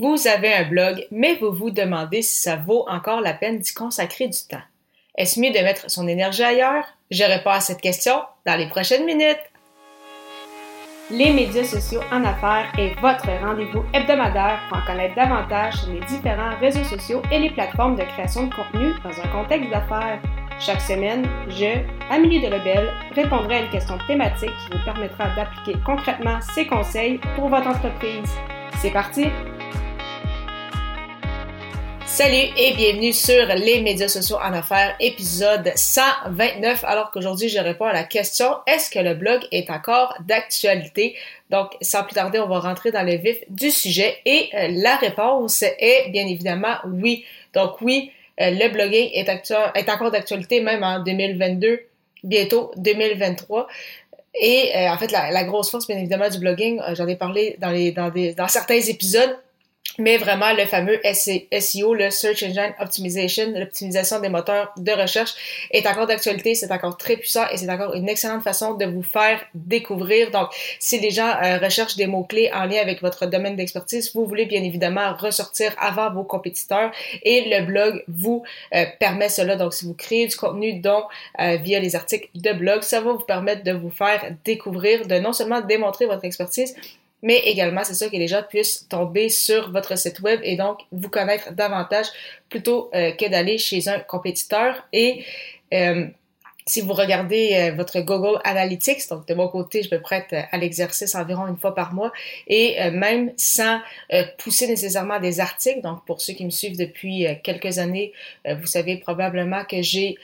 Vous avez un blog, mais vous vous demandez si ça vaut encore la peine d'y consacrer du temps. Est-ce mieux de mettre son énergie ailleurs? Je réponds à cette question dans les prochaines minutes. Les médias sociaux en affaires est votre rendez-vous hebdomadaire pour en connaître davantage sur les différents réseaux sociaux et les plateformes de création de contenu dans un contexte d'affaires. Chaque semaine, je, Amélie Delebel, répondrai à une question thématique qui vous permettra d'appliquer concrètement ces conseils pour votre entreprise. C'est parti! Salut et bienvenue sur les médias sociaux en affaires, épisode 129. Alors qu'aujourd'hui, je réponds à la question est-ce que le blog est encore d'actualité? Donc, sans plus tarder, on va rentrer dans le vif du sujet et euh, la réponse est bien évidemment oui. Donc, oui, euh, le blogging est, encore d'actualité même en 2022, bientôt 2023. Et euh, en fait, la, grosse force, bien évidemment, du blogging, j'en ai parlé dans certains épisodes mais vraiment le fameux SEO, le Search Engine Optimization, l'optimisation des moteurs de recherche est encore d'actualité, c'est encore très puissant et c'est encore une excellente façon de vous faire découvrir. Donc, si les gens euh, recherchent des mots-clés en lien avec votre domaine d'expertise, vous voulez bien évidemment ressortir avant vos compétiteurs et le blog vous euh, permet cela. Donc, si vous créez du contenu dont euh, via les articles de blog, ça va vous permettre de vous faire découvrir, de non seulement démontrer votre expertise, mais également, c'est ça que les gens puissent tomber sur votre site web et donc vous connaître davantage plutôt euh, que d'aller chez un compétiteur. Et euh, si vous regardez euh, votre Google Analytics, donc de mon côté, je me prête à l'exercice environ une fois par mois, et même sans pousser nécessairement des articles, donc pour ceux qui me suivent depuis quelques années, vous savez probablement que j'ai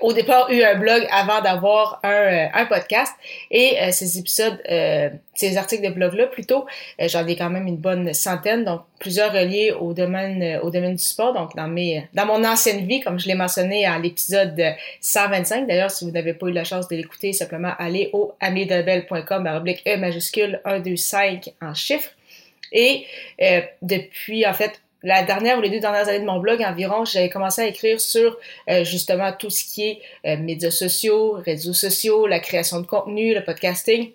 au départ eu un blog avant d'avoir un, un, podcast, et ces épisodes ces articles de blog-là, plutôt, euh, j'en ai quand même une bonne centaine, donc plusieurs reliés au domaine, euh, au domaine du sport, donc dans mes, dans mon ancienne vie, comme je l'ai mentionné à l'épisode 125. D'ailleurs, si vous n'avez pas eu la chance de l'écouter, simplement allez au amidebel.com, oblique E majuscule 125 en chiffres. Et euh, depuis, en fait, la dernière ou les deux dernières années de mon blog environ, j'avais commencé à écrire sur justement tout ce qui est médias sociaux, réseaux sociaux, la création de contenu, le podcasting.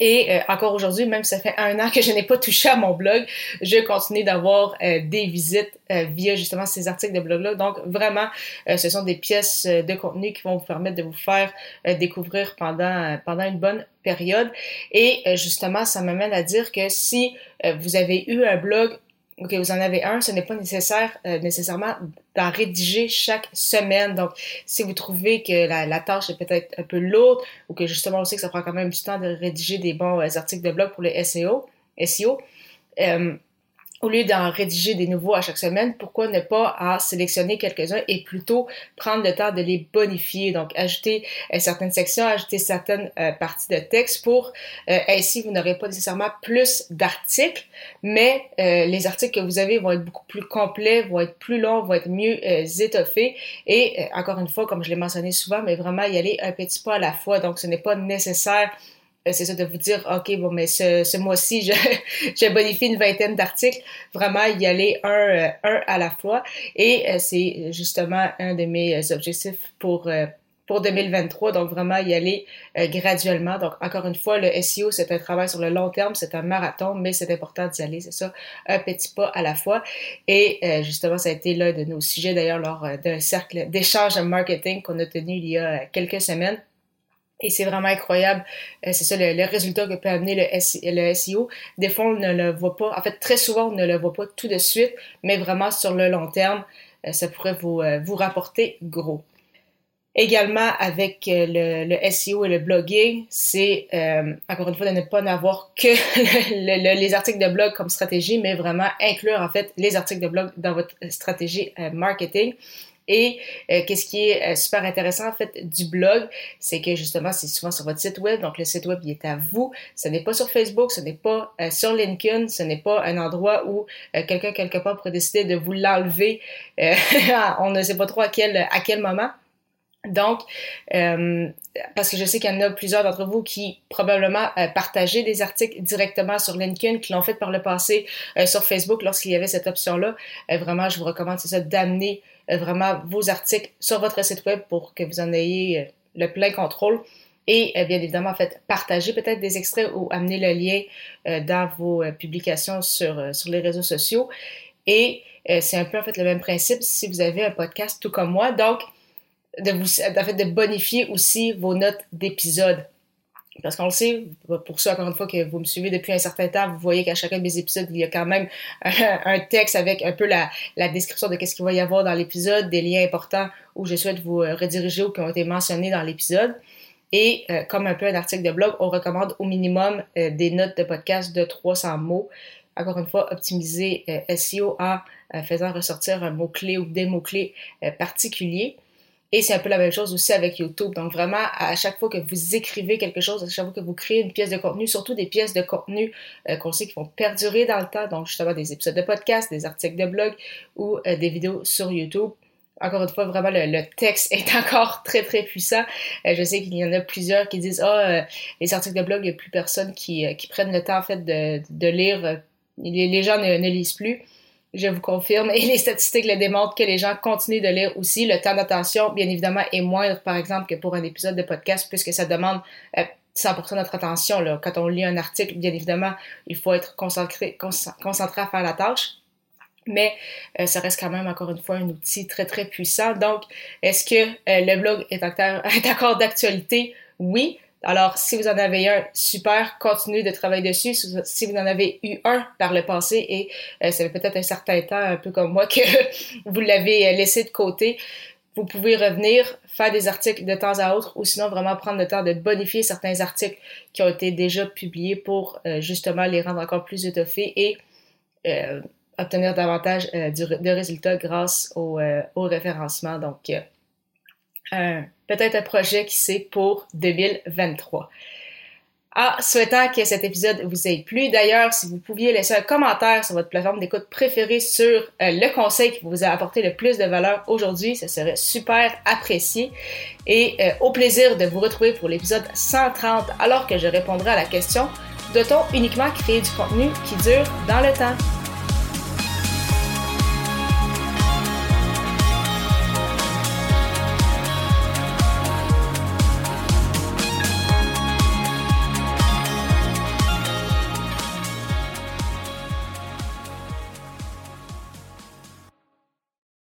Et euh, encore aujourd'hui, même ça fait un an que je n'ai pas touché à mon blog, je continue d'avoir euh, des visites euh, via justement ces articles de blog-là. Donc vraiment, ce sont des pièces de contenu qui vont vous permettre de vous faire découvrir pendant, pendant une bonne période. Et justement, ça m'amène à dire que si vous avez eu un blog OK, vous en avez un, ce n'est pas nécessaire euh, nécessairement d'en rédiger chaque semaine. Donc, si vous trouvez que la, tâche est peut-être un peu lourde ou que justement aussi que ça prend quand même du temps de rédiger des bons euh, articles de blog pour le SEO, SEO euh, au lieu d'en rédiger des nouveaux à chaque semaine, pourquoi ne pas en sélectionner quelques-uns et plutôt prendre le temps de les bonifier, donc ajouter euh, certaines sections, ajouter certaines euh, parties de texte pour euh, ainsi vous n'aurez pas nécessairement plus d'articles, mais les articles que vous avez vont être beaucoup plus complets, vont être plus longs, vont être mieux étoffés. Et encore une fois, comme je l'ai mentionné souvent, mais vraiment y aller un petit pas à la fois, donc ce n'est pas nécessaire euh, c'est ça de vous dire, OK, bon, mais ce, ce mois-ci, je, j'ai bonifié une vingtaine d'articles. Vraiment, y aller un, euh, un à la fois. Et euh, c'est justement un de mes objectifs pour, pour 2023. Donc, vraiment, y aller graduellement. Donc, encore une fois, le SEO, c'est un travail sur le long terme, c'est un marathon, mais c'est important d'y aller, c'est ça, un petit pas à la fois. Et justement, ça a été l'un de nos sujets, d'ailleurs, lors d'un cercle d'échange marketing qu'on a tenu il y a quelques semaines. Et c'est vraiment incroyable. Euh, c'est ça le, résultat que peut amener le, SEO. Des fois, on ne le voit pas. En fait, très souvent, on ne le voit pas tout de suite, mais vraiment sur le long terme, euh, ça pourrait vous, euh, vous rapporter gros. Également, avec le, le SEO et le blogging, c'est encore une fois de ne pas n'avoir que les articles de blog comme stratégie, mais vraiment inclure en fait les articles de blog dans votre stratégie marketing. Et euh, qu'est-ce qui est euh, super intéressant en fait du blog, c'est que justement c'est souvent sur votre site web, donc le site web il est à vous. Ce n'est pas sur Facebook, ce n'est pas euh, sur LinkedIn, ce n'est pas un endroit où quelqu'un quelque part pourrait décider de vous l'enlever. on ne sait pas trop à quel à quel moment. Donc, parce que je sais qu'il y en a plusieurs d'entre vous qui probablement partageaient des articles directement sur LinkedIn, qui l'ont fait par le passé sur Facebook lorsqu'il y avait cette option-là. vraiment, je vous recommande, ça, d'amener vraiment vos articles sur votre site web pour que vous en ayez le plein contrôle. et bien évidemment, en fait, partager peut-être des extraits ou amener le lien dans vos publications sur, sur les réseaux sociaux. Et c'est un peu en fait le même principe si vous avez un podcast tout comme moi. Donc, de vous, en fait, de bonifier aussi vos notes d'épisode. Parce qu'on le sait, pour ceux, encore une fois, que vous me suivez depuis un certain temps, vous voyez qu'à chacun de mes épisodes, il y a quand même un, texte avec un peu la, description de qu'est-ce qu'il va y avoir dans l'épisode, des liens importants où je souhaite vous euh, rediriger ou qui ont été mentionnés dans l'épisode. Et euh, comme un peu un article de blog, on recommande au minimum euh, des notes de podcast de 300 mots. Encore une fois, optimiser SEO en faisant ressortir un mot-clé ou des mots-clés particuliers. Et c'est un peu la même chose aussi avec YouTube. Donc vraiment, à chaque fois que vous écrivez quelque chose, à chaque fois que vous créez une pièce de contenu, surtout des pièces de contenu euh, qu'on sait qui vont perdurer dans le temps, donc justement des épisodes de podcast, des articles de blog ou euh, des vidéos sur YouTube. Encore une fois, vraiment, le, texte est encore très, très puissant. Euh, je sais qu'il y en a plusieurs qui disent, ah, les articles de blog, il n'y a plus personne qui, qui le temps, en fait, de, de lire. Les, gens ne lisent plus. Je vous confirme, et les statistiques le démontrent que les gens continuent de lire aussi. Le temps d'attention, bien évidemment, est moindre, par exemple, que pour un épisode de podcast, puisque ça demande 100% euh, notre attention. Là. Quand on lit un article, bien évidemment, il faut être concentré, concentré à faire la tâche. Mais euh, ça reste quand même, encore une fois, un outil très, très puissant. Donc, est-ce que euh, le blog est encore d'actualité? Oui. Alors, si vous en avez un, super, continuez de travailler dessus. Si vous en avez eu un par le passé et euh, ça fait peut-être un certain temps, un peu comme moi, que vous l'avez euh, laissé de côté, vous pouvez revenir, faire des articles de temps à autre ou sinon vraiment prendre le temps de bonifier certains articles qui ont été déjà publiés pour euh, justement les rendre encore plus étoffés et obtenir davantage de résultats grâce au, au référencement. Donc, peut-être un projet qui c'est pour 2023. Ah, souhaitant que cet épisode vous ait plu. D'ailleurs, si vous pouviez laisser un commentaire sur votre plateforme d'écoute préférée sur euh, le conseil qui vous a apporté le plus de valeur aujourd'hui, ce serait super apprécié. Et euh, au plaisir de vous retrouver pour l'épisode 130 alors que je répondrai à la question, doit-on uniquement créer du contenu qui dure dans le temps?